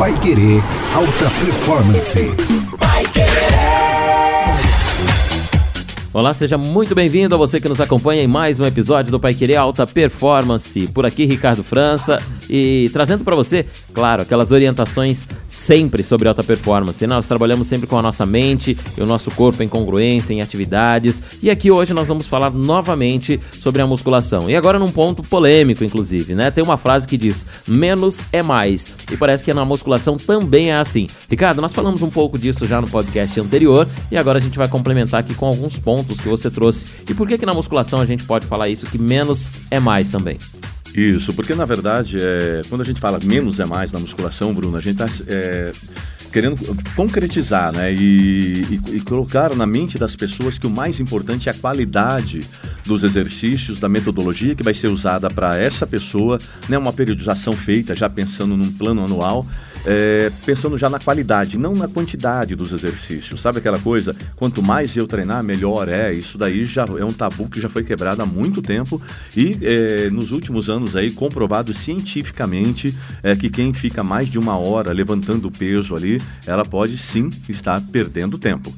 Pai Querer Alta Performance. Olá, seja muito bem-vindo a você que nos acompanha em mais um episódio do Pai Querer Alta Performance. Por aqui, Ricardo França e trazendo para você, claro, aquelas orientações sempre sobre alta performance. Nós trabalhamos sempre com a nossa mente e o nosso corpo em congruência, em atividades. E aqui hoje nós vamos falar novamente sobre a musculação. E agora num ponto polêmico, inclusive, né? Tem uma frase que diz: menos é mais. E parece que na musculação também é assim. Ricardo, nós falamos um pouco disso já no podcast anterior e agora a gente vai complementar aqui com alguns pontos que você trouxe. E por que que na musculação a gente pode falar isso que menos é mais também? Isso, porque na verdade, é, quando a gente fala menos é mais na musculação, Bruno, a gente está é, querendo concretizar né, e, e, e, colocar na mente das pessoas que o mais importante é a qualidade dos exercícios, da metodologia que vai ser usada para essa pessoa, né, uma periodização feita já pensando num plano anual é, pensando já na qualidade, não na quantidade dos exercícios. Sabe aquela coisa? Quanto mais eu treinar, melhor é. Isso daí já é um tabu que já foi quebrado há muito tempo e é, nos últimos anos aí comprovado cientificamente é, que quem fica mais de uma hora levantando peso ali, ela pode sim estar perdendo tempo.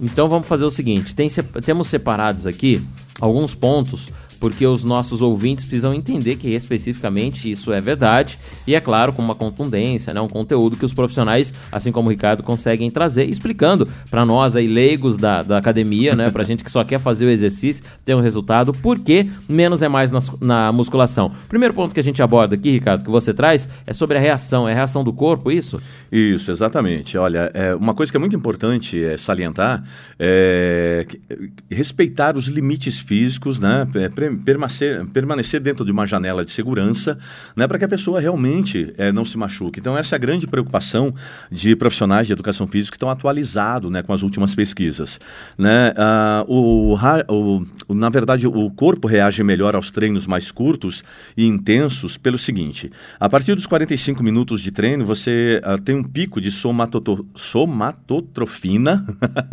Então vamos fazer o seguinte: tem, temos separados aqui alguns pontos porque os nossos ouvintes precisam entender que especificamente isso é verdade e é claro com uma contundência, né, um conteúdo que os profissionais, assim como o Ricardo, conseguem trazer, explicando para nós aí leigos da, da academia, né, para gente que só quer fazer o exercício, ter um resultado, porque menos é mais na, na musculação. Primeiro ponto que a gente aborda aqui, Ricardo, que você traz é sobre a reação, é a reação do corpo, isso? Isso, exatamente. Olha, é, uma coisa que é muito importante é salientar é respeitar os limites físicos, né, é, permanecer, permanecer dentro de uma janela de segurança, né, para que a pessoa realmente é, não se machuque. Então, essa é a grande preocupação de profissionais de educação física que estão atualizados né, com as últimas pesquisas. Né? Ah, o, o, na verdade, o corpo reage melhor aos treinos mais curtos e intensos pelo seguinte: a partir dos 45 minutos de treino, você ah, tem um pico de somatoto, somatotrofina,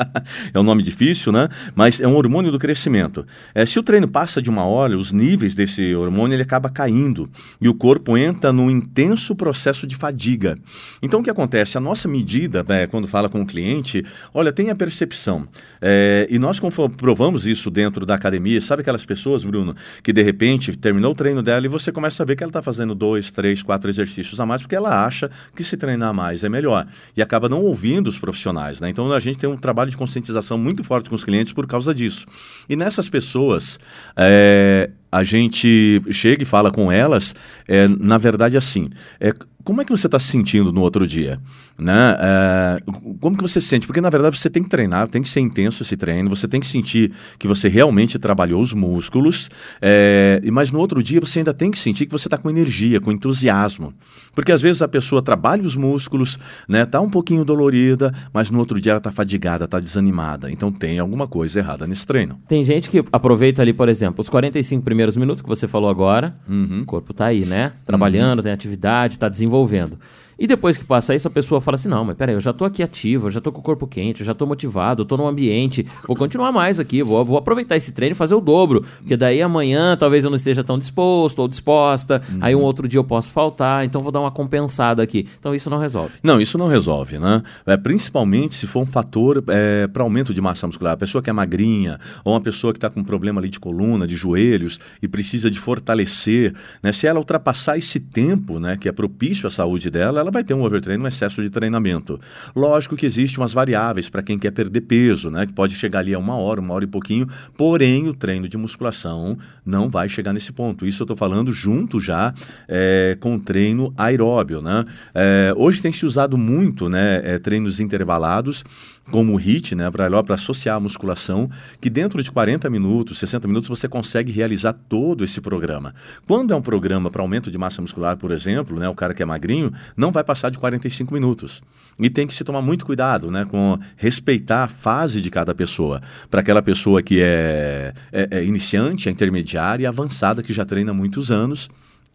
é um nome difícil, né? mas é um hormônio do crescimento. É, se o treino passa de uma hora, os níveis desse hormônio ele acaba caindo e o corpo entra num intenso processo de fadiga. Então o que acontece? A nossa medida, né, quando fala com o cliente, olha, tem a percepção. É, e nós provamos isso dentro da academia. Sabe aquelas pessoas, Bruno, que de repente terminou o treino dela e você começa a ver que ela está fazendo dois, três, quatro exercícios a mais porque ela acha que se treinar mais é melhor e acaba não ouvindo os profissionais. Né? Então a gente tem um trabalho de conscientização muito forte com os clientes por causa disso. E nessas pessoas, é, é, a gente chega e fala com elas, é, na verdade, assim, é, como é que você está se sentindo no outro dia? Né? É, como que você se sente? Porque, na verdade, você tem que treinar, tem que ser intenso esse treino, você tem que sentir que você realmente trabalhou os músculos, é, mas no outro dia você ainda tem que sentir que você está com energia, com entusiasmo. Porque, às vezes, a pessoa trabalha os músculos, né, tá um pouquinho dolorida, mas no outro dia ela está fadigada, está desanimada. Então, tem alguma coisa errada nesse treino. Tem gente que aproveita ali, por exemplo, os 45 primeiros minutos que você falou agora, uhum. o corpo está aí, né? Trabalhando, uhum. tem atividade, está desenvolvendo. E depois que passa isso, a pessoa fala assim: não, mas peraí, eu já tô aqui ativo, eu já tô com o corpo quente, eu já tô motivado, eu tô no ambiente, vou continuar mais aqui, vou, vou aproveitar esse treino e fazer o dobro. Porque daí amanhã talvez eu não esteja tão disposto ou disposta, uhum. aí um outro dia eu posso faltar, então vou dar uma compensada aqui. Então isso não resolve. Não, isso não resolve, né? É, principalmente se for um fator é, para aumento de massa muscular. A pessoa que é magrinha, ou uma pessoa que está com um problema ali de coluna, de joelhos, e precisa de fortalecer, né? Se ela ultrapassar esse tempo, né, que é propício à saúde dela, ela ela vai ter um overtraining, um excesso de treinamento. Lógico que existem umas variáveis para quem quer perder peso, né? Que pode chegar ali a uma hora, uma hora e pouquinho, porém o treino de musculação não vai chegar nesse ponto. Isso eu estou falando junto já é, com o treino aeróbio, né? É, hoje tem se usado muito, né? É, treinos intervalados como o né, para associar a musculação, que dentro de 40 minutos, 60 minutos, você consegue realizar todo esse programa. Quando é um programa para aumento de massa muscular, por exemplo, né, o cara que é magrinho, não vai passar de 45 minutos. E tem que se tomar muito cuidado né, com respeitar a fase de cada pessoa. Para aquela pessoa que é, é, é iniciante, é intermediária e avançada, que já treina há muitos anos,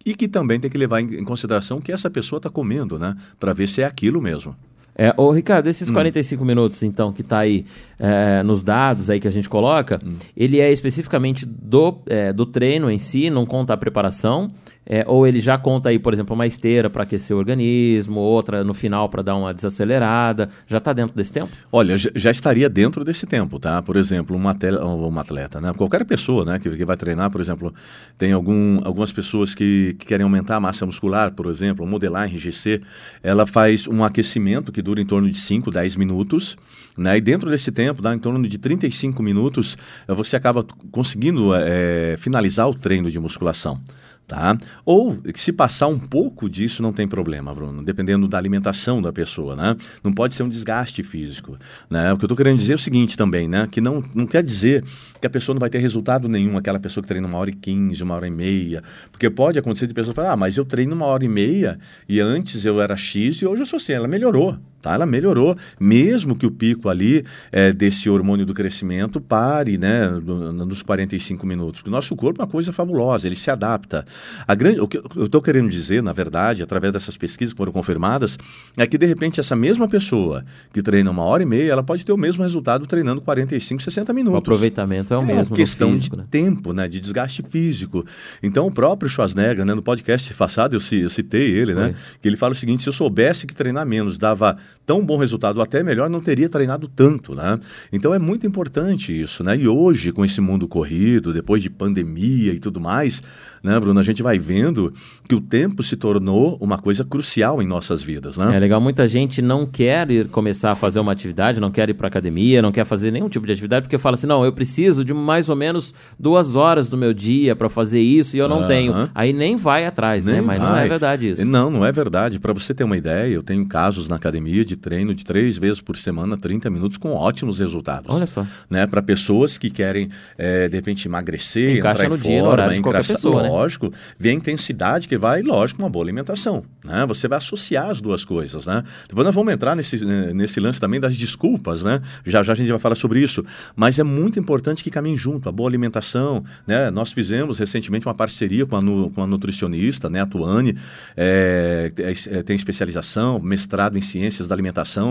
e que também tem que levar em consideração o que essa pessoa está comendo, né? Para ver se é aquilo mesmo. É, ô, Ricardo, esses 45 minutos, então, que está aí é, nos dados aí que a gente coloca, ele é especificamente do, é, do treino em si, não conta a preparação, é, ou ele já conta aí, por exemplo, uma esteira para aquecer o organismo, outra no final para dar uma desacelerada, já está dentro desse tempo? Olha, já, estaria dentro desse tempo, tá? Por exemplo, uma, tele, uma atleta, né? Qualquer pessoa, né, que, que vai treinar, por exemplo, tem algum, algumas pessoas que, que querem aumentar a massa muscular, por exemplo, modelar RGC, ela faz um aquecimento que dura em torno de 5, 10 minutos, né? E dentro desse tempo, dá em torno de 35 minutos, eh, você acaba conseguindo é, finalizar o treino de musculação. Tá? Ou se passar um pouco disso não tem problema, Bruno, dependendo da alimentação da pessoa, né? Não pode ser um desgaste físico, né? O que eu estou querendo dizer é o seguinte também, né? Que não, não quer dizer que a pessoa não vai ter resultado nenhum, aquela pessoa que treina uma hora e quinze, uma hora e meia, porque pode acontecer de pessoa falar, ah, mas eu treino uma hora e meia e antes eu era X e hoje eu sou assim, ela melhorou, tá? Ela melhorou, mesmo que o pico ali é, desse hormônio do crescimento pare, né, no, nos 45 minutos, porque o nosso corpo é uma coisa fabulosa, ele se adapta. A grande, o que eu estou querendo dizer, na verdade, através dessas pesquisas que foram confirmadas, é que de repente essa mesma pessoa que treina uma hora e meia, ela pode ter o mesmo resultado treinando 45, 60 minutos. O aproveitamento é o mesmo. É questão físico, de né? tempo, né, de desgaste físico. Então o próprio Schwarzenegger, né, no podcast passado eu, citei ele, né, que ele fala o seguinte: se eu soubesse que treinar menos dava tão bom resultado, até melhor, não teria treinado tanto, né? Então é muito importante isso, né? E hoje, com esse mundo corrido, depois de pandemia e tudo mais, né, Bruno, a gente vai vendo que o tempo se tornou uma coisa crucial em nossas vidas, né? É legal, muita gente não quer ir começar a fazer uma atividade, não quer ir para academia, não quer fazer nenhum tipo de atividade, porque fala assim, não, eu preciso de mais ou menos duas horas do meu dia para fazer isso e eu não uhum. tenho. Aí nem vai atrás, né? nem né? Mas vai. não é verdade isso. Não, não é verdade. Para você ter uma ideia, eu tenho casos na academia de treino de três vezes por semana, 30 minutos, com ótimos resultados. Olha só. Né? Para pessoas que querem, é, de repente, emagrecer, Encaixa entrar no em dia, forma, no de qualquer pessoa, né? lógico, vê a intensidade que vai, lógico, uma boa alimentação. Né? Você vai associar as duas coisas. Né? Depois nós vamos entrar nesse, nesse lance também das desculpas, né? Já já a gente vai falar sobre isso. Mas é muito importante que caminhe junto, a boa alimentação. Né? Nós fizemos recentemente uma parceria com a, nu, com a nutricionista, né? a Tuane, é, é, tem especialização, mestrado em ciências da alimentação.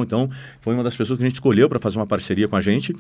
Então, foi uma das pessoas que a gente escolheu para fazer uma parceria com a gente.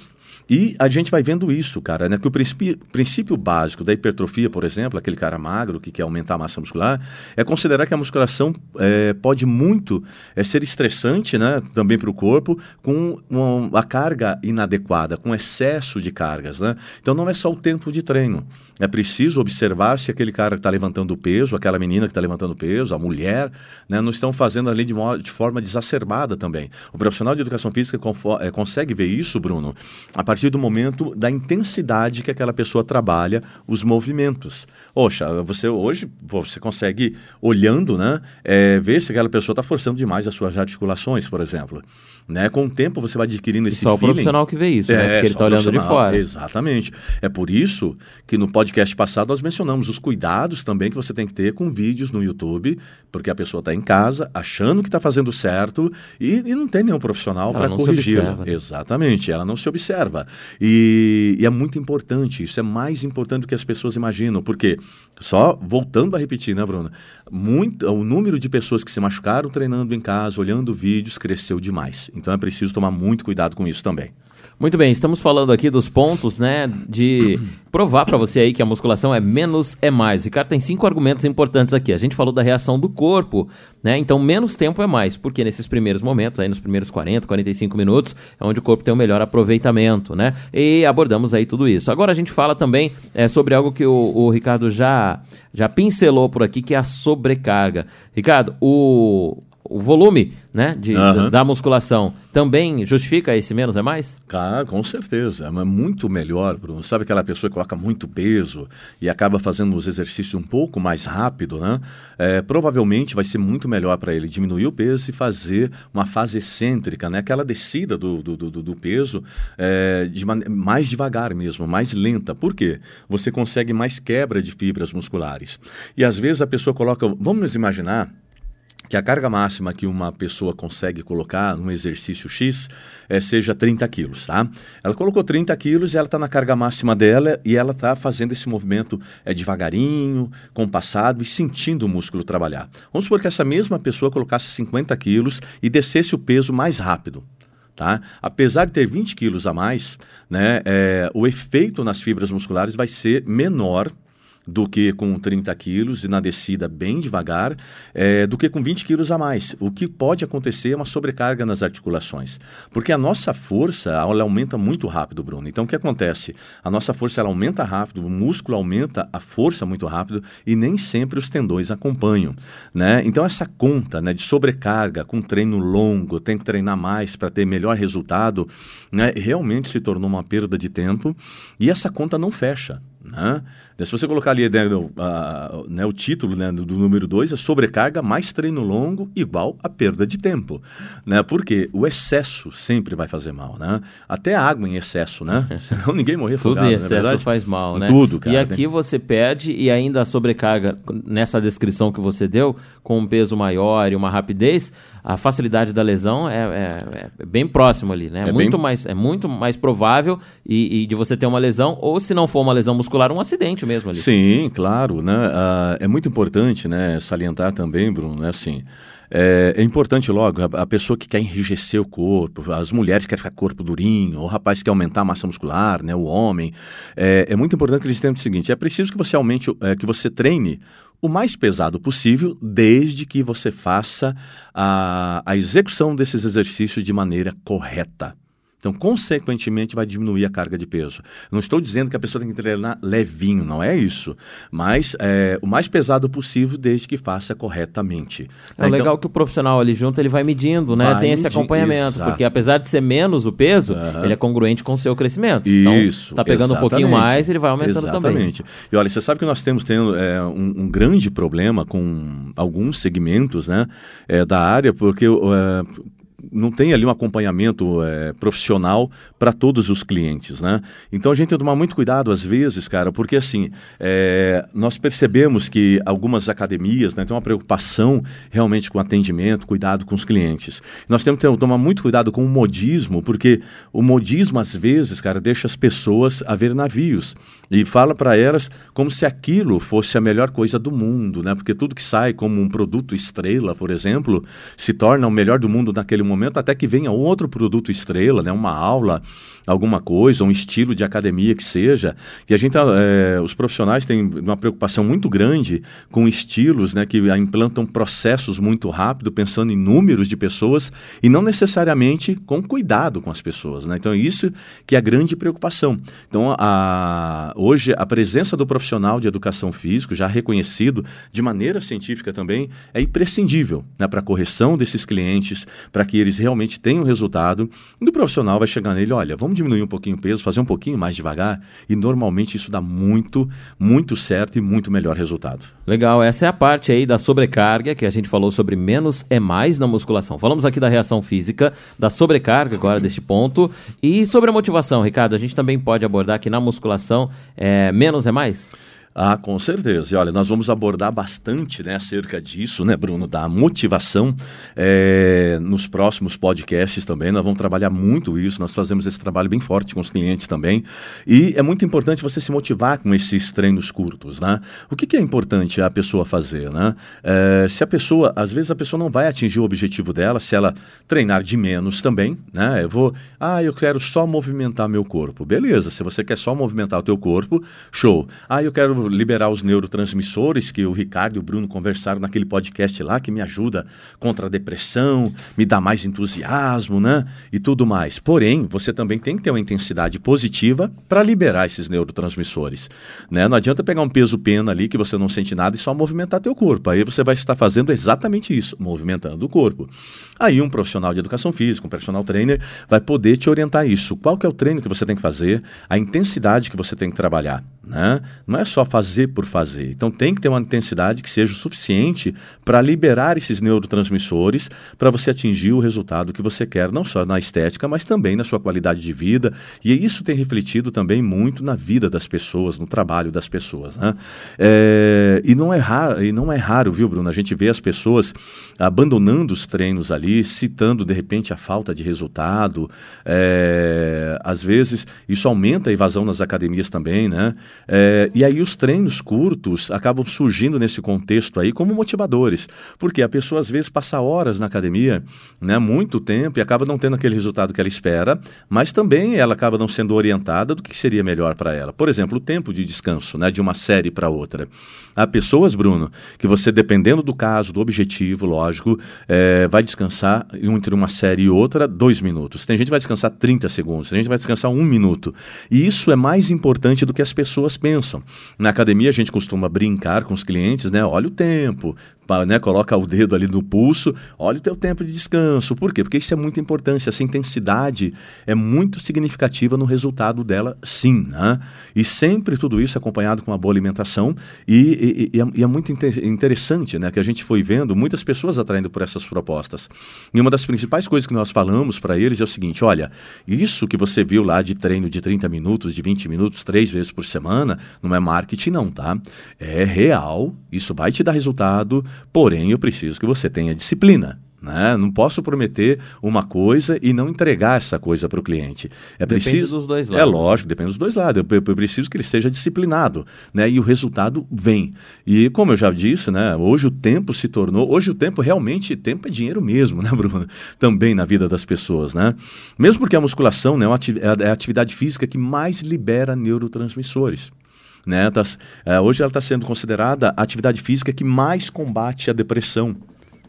E a gente vai vendo isso, cara, né? Que o princípio, princípio básico da hipertrofia, por exemplo, aquele cara magro que quer aumentar a massa muscular, é considerar que a musculação é, pode muito é, ser estressante, né? Também para o corpo, com uma, a carga inadequada, com excesso de cargas, né? Então não é só o tempo de treino. É preciso observar se aquele cara que está levantando peso, aquela menina que está levantando peso, a mulher, né, não estão fazendo ali de, de, forma exacerbada também. O profissional de educação física é, consegue ver isso, Bruno, a partir do momento da intensidade que aquela pessoa trabalha os movimentos. Poxa, você hoje você consegue, olhando, né, é, ver se aquela pessoa está forçando demais as suas articulações, por exemplo. Né? Com o tempo você vai adquirindo esse e só feeling. o profissional que vê isso, né? é, né? Porque ele está olhando de fora. Exatamente. É por isso que no podcast passado nós mencionamos os cuidados também que você tem que ter com vídeos no YouTube, porque a pessoa está em casa achando que está fazendo certo e, e, não tem nenhum profissional para corrigir. Né? Exatamente, ela não se observa. E, e, é muito importante, isso é mais importante do que as pessoas imaginam, porque, só voltando a repetir, né, Bruna? Muito, o número de pessoas que se machucaram treinando em casa, olhando vídeos, cresceu demais. Então é preciso tomar muito cuidado com isso também. Muito bem, estamos falando aqui dos pontos, né, de provar para você aí que a musculação é menos é mais. Ricardo tem cinco argumentos importantes aqui. A gente falou da reação do corpo, né? Então menos tempo é mais, porque nesses primeiros momentos, aí nos primeiros 40, 45 minutos, é onde o corpo tem o melhor aproveitamento, né? E abordamos aí tudo isso. Agora a gente fala também é, sobre algo que o, o Ricardo já já pincelou por aqui, que é a sobrecarga. Ricardo, o o volume né, de, uhum. da musculação também justifica esse menos é mais? Com certeza. É muito melhor, Bruno. Sabe aquela pessoa que coloca muito peso e acaba fazendo os exercícios um pouco mais rápido, né? É, provavelmente vai ser muito melhor para ele diminuir o peso e fazer uma fase excêntrica, né? Aquela descida do, do, do, do peso é, de mais devagar mesmo, mais lenta. Por quê? Você consegue mais quebra de fibras musculares. E às vezes a pessoa coloca. Vamos imaginar que a carga máxima que uma pessoa consegue colocar num exercício X é, seja 30 quilos, tá? Ela colocou 30 quilos e ela está na carga máxima dela e ela está fazendo esse movimento é, devagarinho, compassado e sentindo o músculo trabalhar. Vamos supor que essa mesma pessoa colocasse 50 quilos e descesse o peso mais rápido. Tá? Apesar de ter 20 quilos a mais, né, é, o efeito nas fibras musculares vai ser menor do que com 30 quilos e na descida bem devagar, é, do que com 20 quilos a mais. O que pode acontecer é uma sobrecarga nas articulações. Porque a nossa força ela aumenta muito rápido, Bruno. Então o que acontece? A nossa força ela aumenta rápido, o músculo aumenta a força muito rápido e nem sempre os tendões acompanham. Né? Então essa conta né, de sobrecarga com treino longo, tem que treinar mais para ter melhor resultado, né, realmente se tornou uma perda de tempo e essa conta não fecha. Né? Se você colocar ali né, o, a, né, o título né, do, do, número 2, é sobrecarga mais treino longo igual a perda de tempo. Né? Porque o excesso sempre vai fazer mal. Né? Até a água em excesso, né? Senão ninguém morrer afogado, Tudo em é excesso faz mal, né? Tudo, cara. E aqui você perde e ainda a sobrecarga, nessa descrição que você deu, com um peso maior e uma rapidez, a facilidade da lesão é, é, é bem próximo ali, né? É muito, bem... mais, é muito mais provável e, e, de você ter uma lesão, ou se não for uma lesão muscular, um acidente mesmo ali. Sim, claro. Né? Uh, é muito importante né, salientar também, Bruno, né, assim, é, é, importante logo a, a, pessoa que quer enrijecer o corpo, as mulheres que querem ficar corpo durinho, o rapaz que quer aumentar a massa muscular, né, o homem. É, é muito importante que eles tenham o seguinte: é preciso que você aumente, é, que você treine o mais pesado possível, desde que você faça a, a execução desses exercícios de maneira correta. Então, consequentemente, vai diminuir a carga de peso. Não estou dizendo que a pessoa tem que treinar levinho, não é isso. Mas é, o mais pesado possível, desde que faça corretamente. É então, legal que o profissional ali junto, ele vai medindo, né? Tem esse acompanhamento. Exato. Porque apesar de ser menos o peso, uhum. ele é congruente com o seu crescimento. Então, isso. está pegando exatamente. um pouquinho mais, ele vai aumentando exatamente. também. Exatamente. E olha, você sabe que nós temos tendo, é, um, um, grande problema com alguns segmentos né, é, da área, porque é, não tem ali um acompanhamento é, profissional para todos os clientes, né? Então a gente tem que tomar muito cuidado às vezes, cara, porque assim, é, nós percebemos que algumas academias né, têm uma preocupação realmente com atendimento, cuidado com os clientes. Nós temos que tomar muito cuidado com o modismo, porque o modismo às vezes, cara, deixa as pessoas a ver navios e fala para elas como se aquilo fosse a melhor coisa do mundo, né? Porque tudo que sai como um produto estrela, por exemplo, se torna o melhor do mundo naquele momento momento até que venha outro produto estrela, né, uma aula, alguma coisa, um estilo de academia que seja. E a gente, é, os profissionais têm uma preocupação muito grande com estilos né, que implantam processos muito rápido, pensando em números de pessoas e não necessariamente com cuidado com as pessoas. Né? Então, é isso que é a grande preocupação. Então, a, hoje, a presença do profissional de educação física, já reconhecido de maneira científica também, é imprescindível né, para a correção desses clientes, para que eles realmente tenham resultado. E o profissional vai chegar nele, olha, vamos diminuir um pouquinho o peso, fazer um pouquinho mais devagar, e normalmente isso dá muito, muito certo e muito melhor resultado. Legal, essa é a parte aí da sobrecarga, que a gente falou sobre menos é mais na musculação. Falamos aqui da reação física, da sobrecarga agora deste ponto, e sobre a motivação, Ricardo, a gente também pode abordar que na musculação é, menos é mais? Ah, com certeza. E olha, nós vamos abordar bastante né, acerca disso, né, Bruno, da motivação é, nos próximos podcasts também. Nós vamos trabalhar muito isso, nós fazemos esse trabalho bem forte com os clientes também. E é muito importante você se motivar com esses treinos curtos, né? O que, que é importante a pessoa fazer, né? É, se a pessoa, às vezes a pessoa não vai atingir o objetivo dela, se ela treinar de menos também, né? Eu vou, ah, eu quero só movimentar meu corpo. Beleza, se você quer só movimentar o teu corpo, show. Ah, eu quero liberar os neurotransmissores que o Ricardo e o Bruno conversaram naquele podcast lá, que me ajuda contra a depressão, me dá mais entusiasmo, né? E tudo mais. Porém, você também tem que ter uma intensidade positiva para liberar esses neurotransmissores, né? Não adianta pegar um peso pena ali que você não sente nada e só movimentar teu corpo. Aí você vai estar fazendo exatamente isso, movimentando o corpo. Aí um profissional de educação física, um personal trainer, vai poder te orientar isso. Qual que é o treino que você tem que fazer, a intensidade que você tem que trabalhar, né? Não é só fazer por fazer. Então tem que ter uma intensidade que seja o suficiente para liberar esses neurotransmissores para você atingir o resultado que você quer, não só na estética, mas também na sua qualidade de vida. E isso tem refletido também muito na vida das pessoas, no trabalho das pessoas. Né? É, e, não é raro, e não é raro, viu, Bruno? A gente vê as pessoas abandonando os treinos ali, citando de repente a falta de resultado. É, às vezes isso aumenta a evasão nas academias também, né? É, e aí os treinos curtos acabam surgindo nesse contexto aí como motivadores, porque a pessoa às vezes passa horas na academia, né, muito tempo e acaba não tendo aquele resultado que ela espera, mas também ela acaba não sendo orientada do que seria melhor para ela. Por exemplo, o tempo de descanso, né, de uma série para outra. Há pessoas, Bruno, que você, dependendo do caso, do objetivo, lógico, é, vai descansar entre uma série e outra dois minutos. Tem gente que vai descansar 30 segundos, tem gente que vai descansar um minuto. E isso é mais importante do que as pessoas pensam. Na academia, a gente costuma brincar com os clientes, né? Olha o tempo, né, coloca o dedo ali no pulso, olha o teu tempo de descanso. Por quê? Porque isso é muito importante, essa intensidade é muito significativa no resultado dela, sim. Né? E sempre tudo isso acompanhado com uma boa alimentação e, e, e, é, e é, muito inter interessante né, que a gente foi vendo muitas pessoas atraindo por essas propostas. E uma das principais coisas que nós falamos para eles é o seguinte, olha, isso que você viu lá de treino de 30 minutos, de 20 minutos, três vezes por semana, não é marketing não, tá? É real, isso vai te dar resultado, Porém, eu preciso que você tenha disciplina. Né? Não posso prometer uma coisa e não entregar essa coisa para o cliente. É depende preciso, dos dois lados. É lógico, depende dos dois lados. Eu, eu, preciso que ele seja disciplinado, né? E o resultado vem. E como eu já disse, né? Hoje o tempo se tornou, hoje o tempo realmente, tempo é dinheiro mesmo, né, Bruno? Também na vida das pessoas, né? Mesmo porque a musculação, né, é, é a atividade física que mais libera neurotransmissores. Né? Tá, é, hoje ela está sendo considerada a atividade física que mais combate a depressão.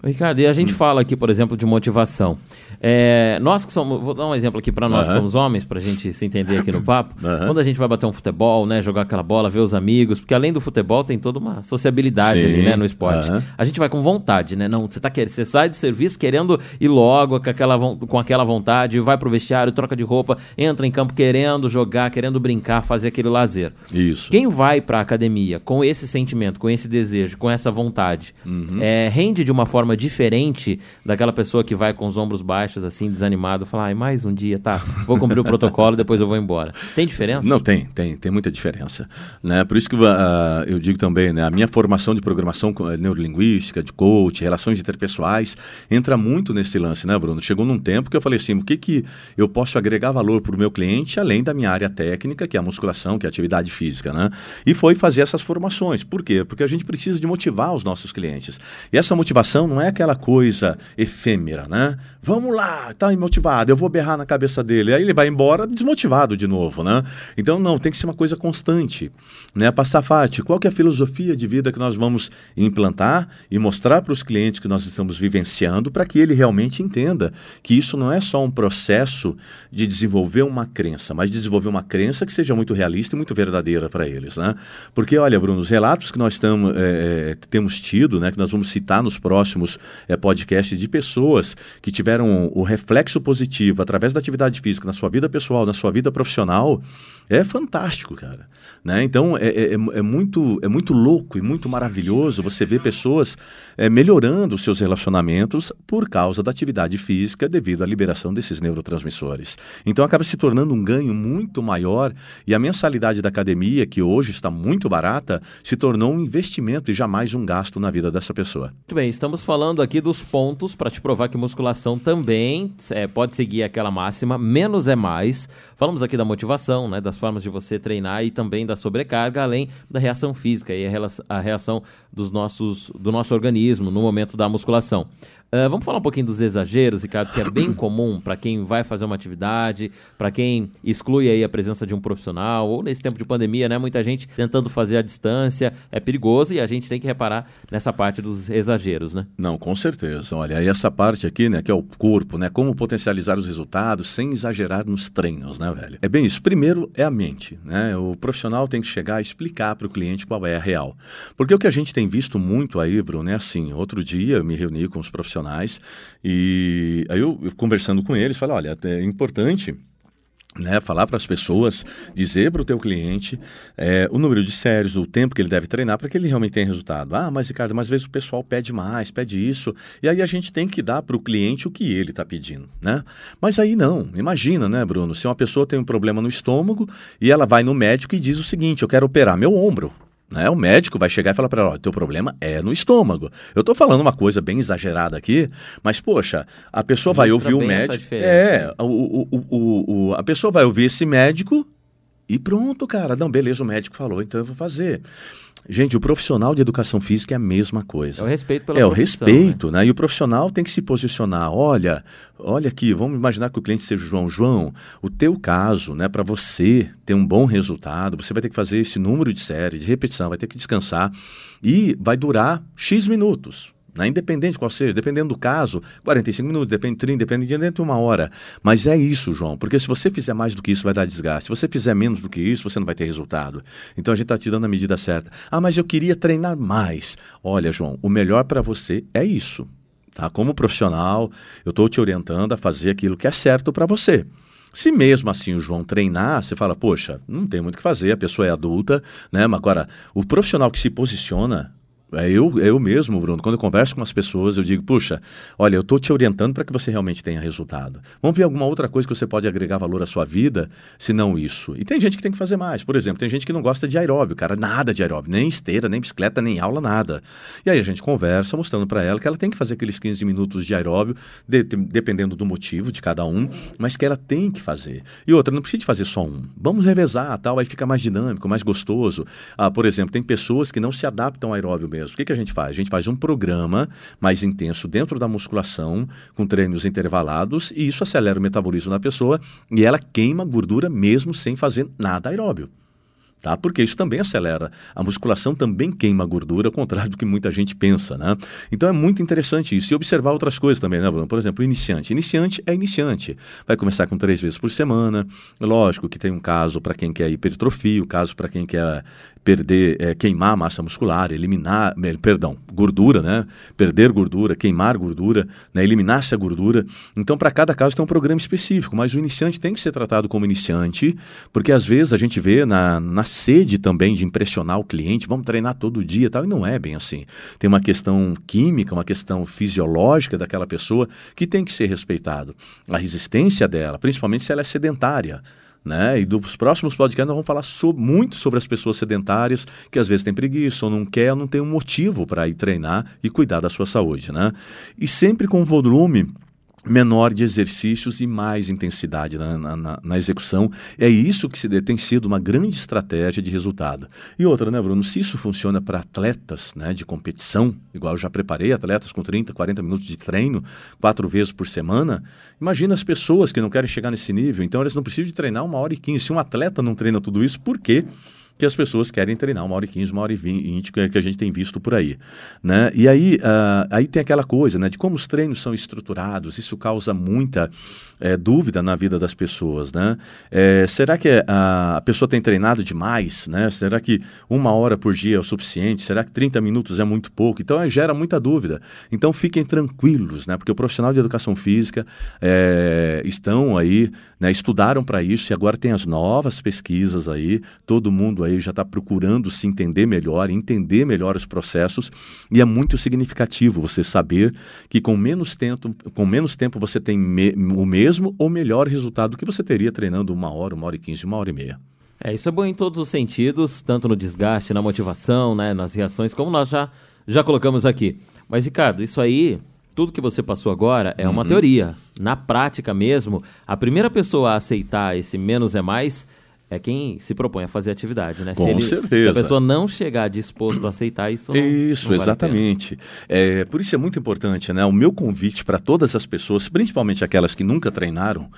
Ricardo, e a gente hum. fala aqui, por exemplo, de motivação. É, nós que somos, vou dar um exemplo aqui para nós uhum. que somos homens, para a gente se entender aqui no papo. Uhum. Quando a gente vai bater um futebol, né, jogar aquela bola, ver os amigos, porque além do futebol tem toda uma sociabilidade Sim. ali, né, no esporte. Uhum. A gente vai com vontade, né? Não, você tá querendo, você sai do serviço querendo ir logo com aquela, com aquela vontade, vai pro vestiário, troca de roupa, entra em campo querendo jogar, querendo brincar, fazer aquele lazer. Isso. Quem vai para academia com esse sentimento, com esse desejo, com essa vontade, uhum. é, rende de uma forma diferente daquela pessoa que vai com os ombros baixos assim, desanimado, falar, ah, mais um dia, tá, vou cumprir o protocolo, depois eu vou embora. Tem diferença? Não, tem, tem, tem muita diferença. Né? Por isso que uh, eu digo também, né, a minha formação de programação eh, neurolinguística, de coach, relações interpessoais, entra muito nesse lance, né, Bruno? Chegou num tempo que eu falei assim, o que, que eu posso agregar valor para o meu cliente, além da minha área técnica, que é a musculação, que é a atividade física, né? E foi fazer essas formações. Por quê? Porque a gente precisa de motivar os nossos clientes. E essa motivação não é aquela coisa efêmera, né? Vamos lá, tá motivado, eu vou berrar na cabeça dele. Aí ele vai embora desmotivado de novo, né? Então, não, tem que ser uma coisa constante, né? Passar farte, qual que é a filosofia de vida que nós vamos implantar e mostrar para os clientes que nós estamos vivenciando para que ele realmente entenda que isso não é só um processo de desenvolver uma crença, mas desenvolver uma crença que seja muito realista e muito verdadeira para eles, né? Porque, olha, Bruno, os relatos que nós tamo, é, temos tido, né, que nós vamos citar nos próximos é, podcasts de pessoas que tiveram o reflexo positivo através da atividade física na sua vida pessoal, na sua vida profissional, é fantástico, cara. Né? Então é, é, é, muito, é muito louco e muito maravilhoso você ver pessoas é, melhorando os seus relacionamentos por causa da atividade física devido à liberação desses neurotransmissores. Então acaba se tornando um ganho muito maior e a mensalidade da academia, que hoje está muito barata, se tornou um investimento e jamais um gasto na vida dessa pessoa. Muito bem, estamos falando aqui dos pontos para te provar que musculação também é, pode seguir aquela máxima, menos é mais. Falamos aqui da motivação, né, das formas de você treinar e também da sobrecarga, além da reação física e a reação dos nossos, do nosso organismo no momento da musculação. Uh, vamos falar um pouquinho dos exageros, Ricardo, que é bem comum para quem vai fazer uma atividade, para quem exclui aí a presença de um profissional, ou nesse tempo de pandemia, né? Muita gente tentando fazer à distância, é perigoso e a gente tem que reparar nessa parte dos exageros, né? Não, com certeza. Olha, aí essa parte aqui, né, que é o corpo, né? Como potencializar os resultados sem exagerar nos treinos, né, velho? É bem isso. Primeiro é a mente, né? O profissional tem que chegar a explicar para o cliente qual é a real. Porque o que a gente tem visto muito aí, Bruno, é assim, outro dia eu me reuni com os profissionais e aí eu, eu conversando com eles, falei, olha, é importante né, falar para as pessoas, dizer para o teu cliente é, o número de séries, o tempo que ele deve treinar para que ele realmente tenha resultado. Ah, mas Ricardo, mas às vezes o pessoal pede mais, pede isso, e aí a gente tem que dar para o cliente o que ele está pedindo, né? Mas aí não, imagina, né, Bruno, se uma pessoa tem um problema no estômago e ela vai no médico e diz o seguinte, eu quero operar meu ombro. Né? O médico vai chegar e falar para ela: o teu problema é no estômago. Eu estou falando uma coisa bem exagerada aqui, mas, poxa, a pessoa Mostra vai ouvir o médico. É, o, o, o, o, a pessoa vai ouvir esse médico e pronto, cara. Não, beleza, o médico falou, então eu vou fazer. Gente, o profissional de educação física é a mesma coisa. É o respeito pela É o respeito, né? né? E o profissional tem que se posicionar. Olha, olha aqui, vamos imaginar que o cliente seja o João. João, o teu caso, né, para você ter um bom resultado, você vai ter que fazer esse número de série, de repetição, vai ter que descansar e vai durar X minutos. Né? Independente qual seja, dependendo do caso, 45 minutos, depende de 30, depende de uma hora. Mas é isso, João, porque se você fizer mais do que isso, vai dar desgaste. Se você fizer menos do que isso, você não vai ter resultado. Então a gente está te dando a medida certa. Ah, mas eu queria treinar mais. Olha, João, o melhor para você é isso. Tá? Como profissional, eu estou te orientando a fazer aquilo que é certo para você. Se mesmo assim o João treinar, você fala, poxa, não tem muito o que fazer, a pessoa é adulta, né? Mas agora, o profissional que se posiciona, é eu, eu mesmo, Bruno, quando eu converso com as pessoas, eu digo, puxa, olha, eu estou te orientando para que você realmente tenha resultado. Vamos ver alguma outra coisa que você pode agregar valor à sua vida, se não isso. E tem gente que tem que fazer mais. Por exemplo, tem gente que não gosta de aeróbio, cara, nada de aeróbio, nem esteira, nem bicicleta, nem aula, nada. E aí a gente conversa mostrando para ela que ela tem que fazer aqueles 15 minutos de aeróbio, de, dependendo do motivo de cada um, mas que ela tem que fazer. E outra, não precisa de fazer só um. Vamos revezar, tal, aí fica mais dinâmico, mais gostoso. Ah, por exemplo, tem pessoas que não se adaptam ao aeróbio mesmo. O que, que a gente faz? A gente faz um programa mais intenso dentro da musculação, com treinos intervalados, e isso acelera o metabolismo da pessoa e ela queima gordura mesmo sem fazer nada aeróbio tá? Porque isso também acelera. A musculação também queima gordura, ao contrário do que muita gente pensa, né? Então é muito interessante isso. E observar outras coisas também, né, Bruno? Por exemplo, iniciante. Iniciante é iniciante. Vai começar com três vezes por semana. Lógico que tem um caso para quem quer hipertrofia, o um caso para quem quer perder, é, queimar massa muscular, eliminar, perdão, gordura, né? Perder gordura, queimar gordura, né? eliminar essa gordura. Então, para cada caso tem um programa específico, mas o iniciante tem que ser tratado como iniciante, porque às vezes a gente vê na, na sede também de impressionar o cliente, vamos treinar todo dia e tal, e não é bem assim. Tem uma questão química, uma questão fisiológica daquela pessoa que tem que ser respeitado. A resistência dela, principalmente se ela é sedentária. Né? E dos próximos podcasts nós vamos falar muito sobre as pessoas sedentárias que às vezes têm preguiça ou não quer, ou não tem um motivo para ir treinar e cuidar da sua saúde. Né? E sempre com volume menor de exercícios e mais intensidade na, na, na, execução. É isso que se, tem sido uma grande estratégia de resultado. E outra, né, Bruno? Se isso funciona para atletas né, de competição, igual eu já preparei atletas com 30, 40 minutos de treino, quatro vezes por semana, imagina as pessoas que não querem chegar nesse nível. Então, eles não precisam de treinar uma hora e quinze. Se um atleta não treina tudo isso, por quê? Que as pessoas querem treinar uma hora e quinze, uma hora e vinte, que a gente tem visto por aí. Né? E aí, uh, aí tem aquela coisa né, de como os treinos são estruturados, isso causa muita é, dúvida na vida das pessoas. Né? É, será que a, a pessoa tem treinado demais? Né? Será que uma hora por dia é o suficiente? Será que 30 minutos é muito pouco? Então é, gera muita dúvida. Então fiquem tranquilos, né? porque o profissional de educação física é, estão aí, né, estudaram para isso e agora tem as novas pesquisas aí, todo mundo aí já está procurando se entender melhor, entender melhor os processos, e é muito significativo você saber que com menos tempo, com menos tempo você tem me, o mesmo ou melhor resultado do que você teria treinando uma hora, uma hora e quinze, uma hora e meia. É, isso é bom em todos os sentidos, tanto no desgaste, na motivação, né, nas reações, como nós já, já colocamos aqui. Mas, Ricardo, isso aí, tudo que você passou agora é uma uhum. teoria. Na prática mesmo, a primeira pessoa a aceitar esse menos é mais é quem se propõe a fazer atividade, né? Com se ele, certeza. Se a pessoa não chegar disposto a aceitar isso, não, isso não vale exatamente. É, por isso é muito importante, né? O meu convite para todas as pessoas, principalmente aquelas que nunca treinaram,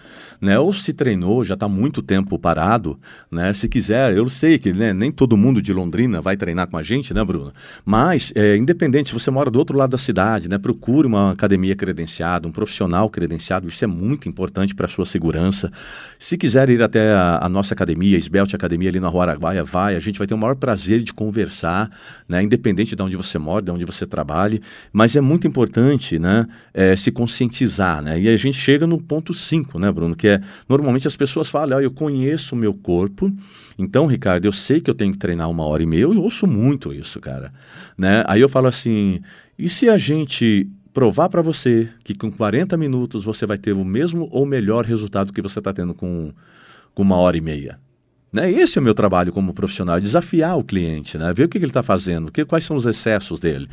né? Ou se treinou, já está muito tempo parado, né? Se quiser, eu sei que né, nem todo mundo de Londrina vai treinar com a gente, né, Bruno? Mas é, independente, se você mora do outro lado da cidade, né? Procure uma academia credenciada, um profissional credenciado. Isso é muito importante para a sua segurança. Se quiser ir até a, a nossa academia academia, Esbelte Academia ali na Rua Araguaia, vai, a gente vai ter o maior prazer de conversar, né, independente de onde você mora, de onde você trabalhe, mas é muito importante, né, é, se conscientizar, né, e a gente chega no ponto 5, né, Bruno, que é, normalmente as pessoas falam, eu conheço o meu corpo, então, Ricardo, eu sei que eu tenho que treinar uma hora e meia, eu ouço muito isso, cara, né, aí eu falo assim, e se a gente provar para você que com 40 minutos você vai ter o mesmo ou melhor resultado que você está tendo com, com uma hora e meia. Né? Esse é o meu trabalho como profissional, desafiar o cliente, né? ver o que, ele está fazendo, que, quais são os excessos dele.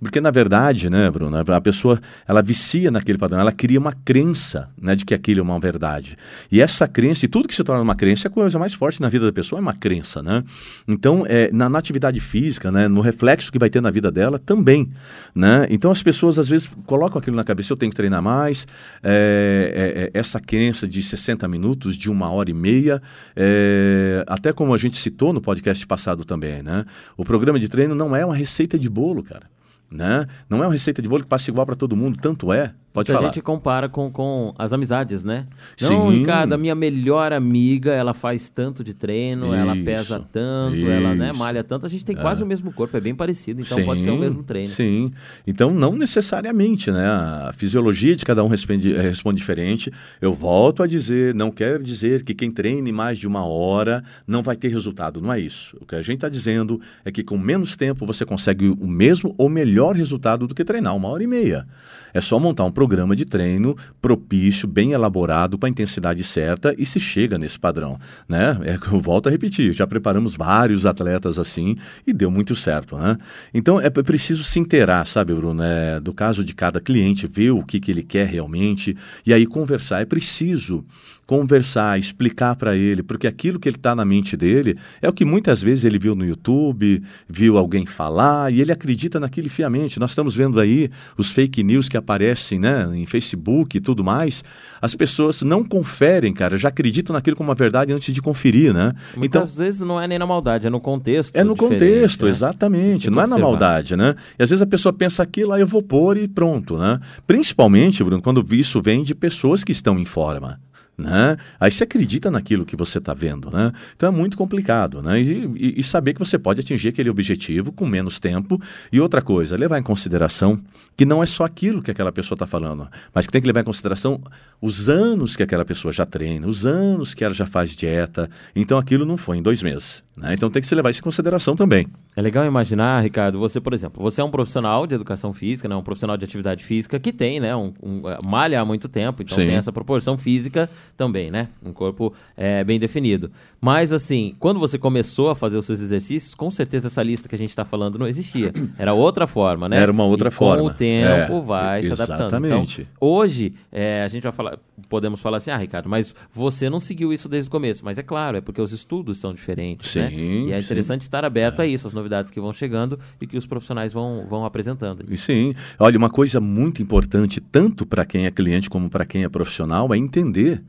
Porque, na verdade, né, Bruno, a pessoa, ela vicia naquele padrão, ela cria uma crença, né, de que aquilo é uma verdade. E essa crença, e tudo que se torna uma crença, é a coisa mais forte na vida da pessoa, é uma crença, né? Então, é, na, na atividade física, né, no reflexo que vai ter na vida dela, também, né? Então, as pessoas, às vezes, colocam aquilo na cabeça, eu tenho que treinar mais, é, é, é essa crença de 60 minutos, de uma hora e meia, é, até como a gente citou no podcast passado também, né? O programa de treino não é uma receita de bolo, cara. Né? Não é uma receita de bolo que passa igual para todo mundo, tanto é Pode falar. gente compara com, com as amizades, né? Não, Sim. Ricardo, a minha melhor amiga, ela faz tanto de treino, isso, ela pesa tanto, isso. ela né, malha tanto. A gente tem quase é. o mesmo corpo, é bem parecido, então sim, pode ser o mesmo treino. Sim. Então, não necessariamente, né? A fisiologia de cada um responde, responde diferente. Eu volto a dizer, não quer dizer que quem treine mais de uma hora não vai ter resultado. Não é isso. O que a gente está dizendo é que com menos tempo você consegue o mesmo ou melhor resultado do que treinar uma hora e meia. É só montar um programa de treino propício, bem elaborado, para a intensidade certa e se chega nesse padrão. Né? É, eu volto a repetir, já preparamos vários atletas assim e deu muito certo. Né? Então é preciso se inteirar, sabe, Bruno, é, do caso de cada cliente, ver o que, que ele quer realmente e aí conversar. É preciso conversar, explicar para ele, porque aquilo que ele está na mente dele é o que muitas vezes ele viu no YouTube, viu alguém falar e ele acredita naquilo fiamente. Nós estamos vendo aí os fake news que aparecem né, em Facebook e tudo mais. As pessoas não conferem, cara, já acreditam naquilo como uma verdade antes de conferir, né? Muitas então, vezes não é nem na maldade, é no contexto. É no contexto, né? exatamente. Não é na maldade, né? E às vezes a pessoa pensa aquilo, aí eu vou pôr e pronto, né? Principalmente, Bruno, quando isso vem de pessoas que estão em forma. Né? Aí você acredita naquilo que você está vendo. Né? Então é muito complicado. Né? E, e, e, saber que você pode atingir aquele objetivo com menos tempo. E outra coisa, levar em consideração que não é só aquilo que aquela pessoa está falando, mas que tem que levar em consideração os anos que aquela pessoa já treina, os anos que ela já faz dieta. Então aquilo não foi em dois meses. Né? Então tem que se levar isso em consideração também. É legal imaginar, Ricardo, você, por exemplo, você é um profissional de educação física, né? um profissional de atividade física que tem, né? Um, um é, malha há muito tempo, então Sim. tem essa proporção física também, né? Um corpo é, bem definido. Mas, assim, quando você começou a fazer os seus exercícios, com certeza essa lista que a gente está falando não existia. Era outra forma, né? Era uma outra e forma. Com o tempo é, vai se adaptando. Exatamente. Então, hoje, é, a gente vai falar, podemos falar assim, ah, Ricardo, mas você não seguiu isso desde o começo. Mas é claro, é porque os estudos são diferentes, Sim. né? E é interessante sim. estar aberto é. a isso, as novidades que vão chegando e que os profissionais vão, vão apresentando. E sim. Olha, uma coisa muito importante, tanto para quem é cliente como para quem é profissional, é entender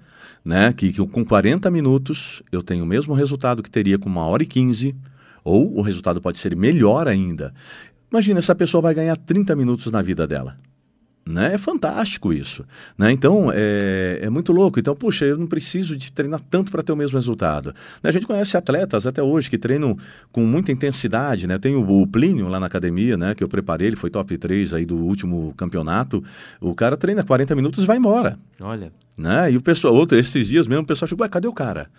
né, que, que com 40 minutos eu tenho o mesmo resultado que teria com uma hora e 15, ou o resultado pode ser melhor ainda. Imagina, essa pessoa vai ganhar 30 minutos na vida dela. Né? É fantástico isso. Né? Então, é, é, muito louco. Então, puxa, eu não preciso de treinar tanto para ter o mesmo resultado. Né? A gente conhece atletas até hoje que treinam com muita intensidade. Né? Tem o, o Plínio lá na academia, né? que eu preparei, ele foi top 3 aí do último campeonato. O cara treina 40 minutos e vai embora. Olha. Né? E o pessoal, outro, esses dias mesmo, o pessoal chegou, ué, cadê o cara?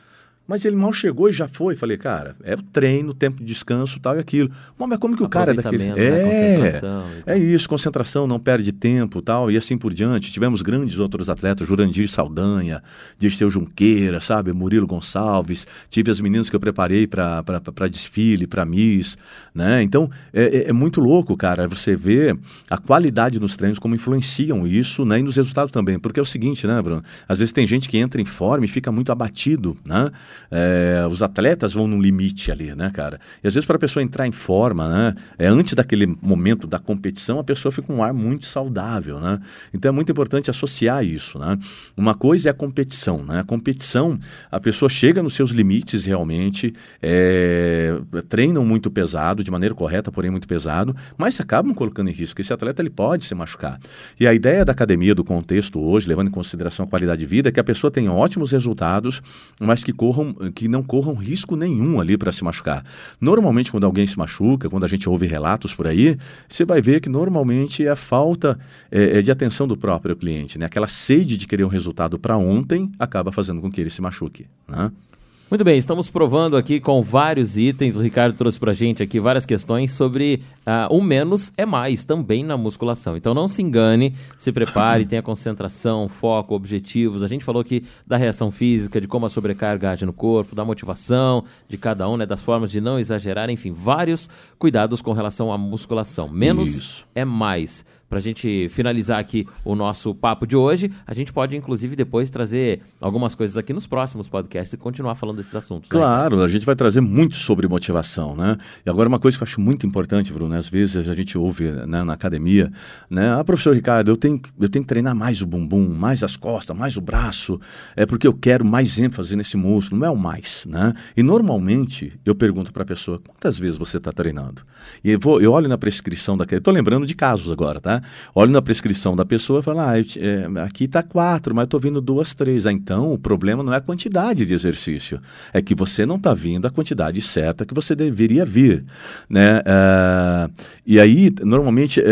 Mas ele mal chegou e já foi. Falei, cara, é o treino, tempo de descanso, tal e aquilo. Mas como que o cara é daquele. Né? É, é isso, concentração, não perde tempo tal, e assim por diante. Tivemos grandes outros atletas, Jurandir Saldanha, Dirceu Junqueira, sabe, Murilo Gonçalves. Tive as meninas que eu preparei para desfile, para Miss. Né? Então, é, é, é, muito louco, cara, você vê a qualidade nos treinos, como influenciam isso, né? E nos resultados também. Porque é o seguinte, né, Bruno? Às vezes tem gente que entra em forma e fica muito abatido, né? É, os atletas vão no limite ali, né, cara? E às vezes para a pessoa entrar em forma, né? É, antes daquele momento da competição, a pessoa fica com um ar muito saudável, né? Então é muito importante associar isso, né? Uma coisa é a competição, né? A competição, a pessoa chega nos seus limites realmente, é, treinam muito pesado, de maneira correta, porém muito pesado, mas acabam colocando em risco. Esse atleta ele pode se machucar. E a ideia da academia, do contexto hoje, levando em consideração a qualidade de vida, é que a pessoa tenha ótimos resultados, mas que corram não, que não corram risco nenhum ali para se machucar. Normalmente, quando alguém se machuca, quando a gente ouve relatos por aí, você vai ver que normalmente é a falta é de atenção do próprio cliente, né? Aquela sede de querer um resultado para ontem acaba fazendo com que ele se machuque, né? Muito bem, estamos provando aqui com vários itens. O Ricardo trouxe pra gente aqui várias questões sobre uh, o menos é mais também na musculação. Então não se engane, se prepare, tenha concentração, foco, objetivos. A gente falou aqui da reação física, de como a sobrecarga age no corpo, da motivação de cada um, né, das formas de não exagerar, enfim, vários cuidados com relação à musculação. Menos Isso. é mais para a gente finalizar aqui o nosso papo de hoje, a gente pode, inclusive, depois trazer algumas coisas aqui nos próximos podcasts e continuar falando desses assuntos. Né? Claro, né? a gente vai trazer muito sobre motivação, né? E agora uma coisa que eu acho muito importante, Bruno, às vezes a gente ouve né, na academia, né? Ah, professor Ricardo, eu tenho, eu tenho que treinar mais o bumbum, mais as costas, mais o braço, é porque eu quero mais ênfase nesse músculo, não é o mais, né? E normalmente eu pergunto para a pessoa, quantas vezes você está treinando? E eu, vou, eu olho na prescrição daquele, estou lembrando de casos agora, tá? Olho na prescrição da pessoa e falo, ah, é, aqui está quatro, mas estou vindo duas, três. Ah, então, o problema não é a quantidade de exercício, é que você não está vindo a quantidade certa que você deveria vir. Né? Uh, e aí, normalmente, é,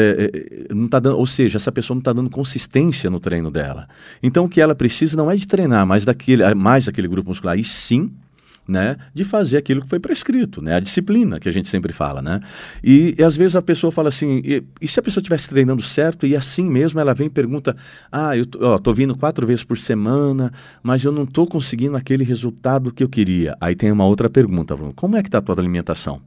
é, não tá dando, ou seja, essa pessoa não está dando consistência no treino dela. Então, o que ela precisa não é de treinar mais, daquele, mais aquele grupo muscular, e sim né, de fazer aquilo que foi prescrito, né, a disciplina que a gente sempre fala, né. E, e às vezes a pessoa fala assim, e, e se a pessoa estivesse treinando certo e assim mesmo ela vem e pergunta, ah, eu ó, tô vindo quatro vezes por semana, mas eu não tô conseguindo aquele resultado que eu queria. Aí tem uma outra pergunta, como é que tá a tua alimentação?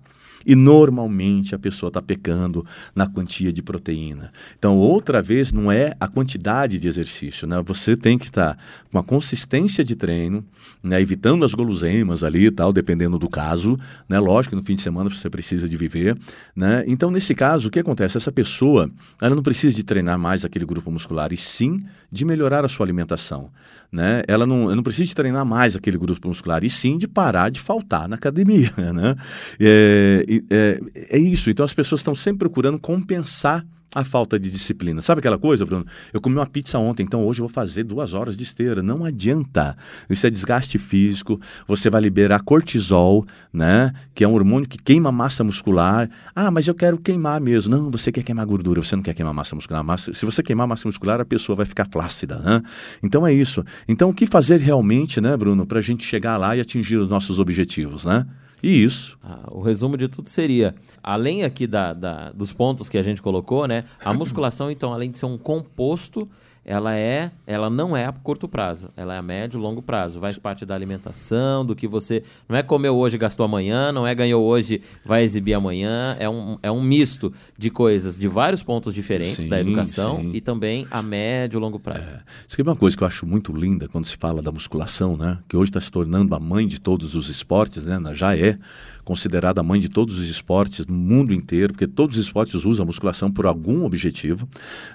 E normalmente a pessoa está pecando na quantia de proteína. Então, outra vez, não é a quantidade de exercício. Né? Você tem que estar tá com a consistência de treino, né? evitando as guloseimas ali e tal, dependendo do caso. Né? Lógico que no fim de semana você precisa de viver. Né? Então, nesse caso, o que acontece? Essa pessoa ela não precisa de treinar mais aquele grupo muscular, e sim de melhorar a sua alimentação. Né? Ela não, não precisa de treinar mais aquele grupo muscular, e sim de parar de faltar na academia. Né? É, é, é isso. Então as pessoas estão sempre procurando compensar a falta de disciplina. Sabe aquela coisa, Bruno? Eu comi uma pizza ontem, então hoje eu vou fazer duas horas de esteira. Não adianta. Isso é desgaste físico. Você vai liberar cortisol, né? Que é um hormônio que queima massa muscular. Ah, mas eu quero queimar mesmo. Não, você quer queimar gordura, você não quer queimar massa muscular. Massa... Se você queimar massa muscular, a pessoa vai ficar flácida. Né? Então é isso. Então o que fazer realmente, né, Bruno, para a gente chegar lá e atingir os nossos objetivos, né? E isso. Ah, o resumo de tudo seria, além aqui da, da, dos pontos que a gente colocou, né? A musculação, então, além de ser um composto ela é, ela não é a curto prazo, ela é a médio e longo prazo. Faz parte da alimentação, do que você não é comeu hoje gastou amanhã, não é ganhou hoje vai exibir amanhã. É um, é um misto de coisas de vários pontos diferentes sim, da educação sim. e também a médio e longo prazo. É. Isso aqui é uma coisa que eu acho muito linda quando se fala da musculação, né? Que hoje está se tornando a mãe de todos os esportes, né? Já é considerada a mãe de todos os esportes no mundo inteiro, porque todos os esportes usam a musculação por algum objetivo,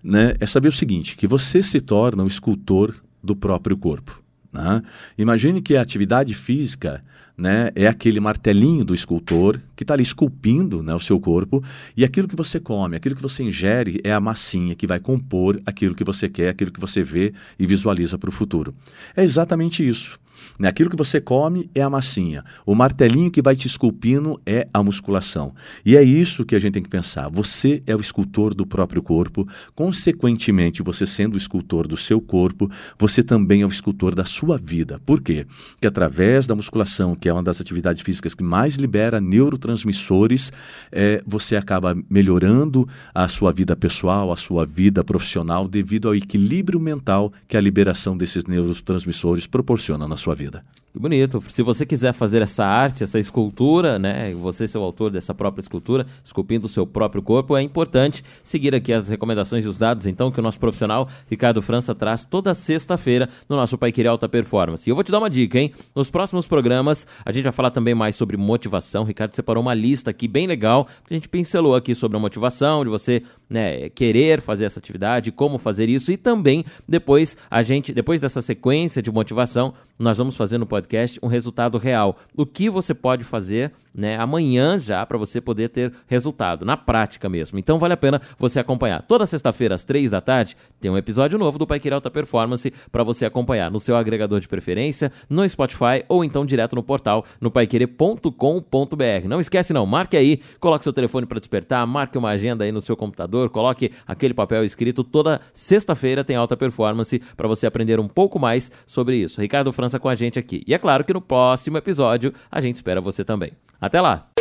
né? É saber o seguinte, que você se torna o escultor do próprio corpo. Né? Imagine que a atividade física né, é aquele martelinho do escultor que está ali esculpindo né, o seu corpo e aquilo que você come, aquilo que você ingere é a massinha que vai compor aquilo que você quer, aquilo que você vê e visualiza para o futuro. É exatamente isso. Né? Aquilo que você come é a massinha. O martelinho que vai te esculpindo é a musculação. E é isso que a gente tem que pensar. Você é o escultor do próprio corpo. Consequentemente, você sendo o escultor do seu corpo, você também é o escultor da sua vida. Por quê? Porque através da musculação, que é uma das atividades físicas que mais libera neurotransmissores, é, você acaba melhorando a sua vida pessoal, a sua vida profissional, devido ao equilíbrio mental que a liberação desses neurotransmissores proporciona na sua vida. Que bonito. Se você quiser fazer essa arte, essa escultura, né? Você ser o autor dessa própria escultura, esculpindo o seu próprio corpo, é importante seguir aqui as recomendações e os dados, então, que o nosso profissional Ricardo França traz toda sexta-feira no nosso Pai Querer Alta Performance. E eu vou te dar uma dica, hein? Nos próximos programas, a gente vai falar também mais sobre motivação. O Ricardo separou uma lista aqui bem legal, que a gente pincelou aqui sobre a motivação, de você, né, querer fazer essa atividade, como fazer isso, e também depois a gente, depois dessa sequência de motivação, nós vamos fazer no podcast podcast um resultado real. O que você pode fazer né, amanhã já para você poder ter resultado, na prática mesmo. Então vale a pena você acompanhar. Toda sexta-feira, às três da tarde, tem um episódio novo do Pai Querer Alta Performance para você acompanhar no seu agregador de preferência, no Spotify ou então direto no portal no paiquerer.com.br. Não esquece não, marque aí, coloque seu telefone para despertar, marque uma agenda aí no seu computador, coloque aquele papel escrito. Toda sexta-feira tem alta performance para você aprender um pouco mais sobre isso. Ricardo França com a gente aqui. É claro que no próximo episódio a gente espera você também. Até lá!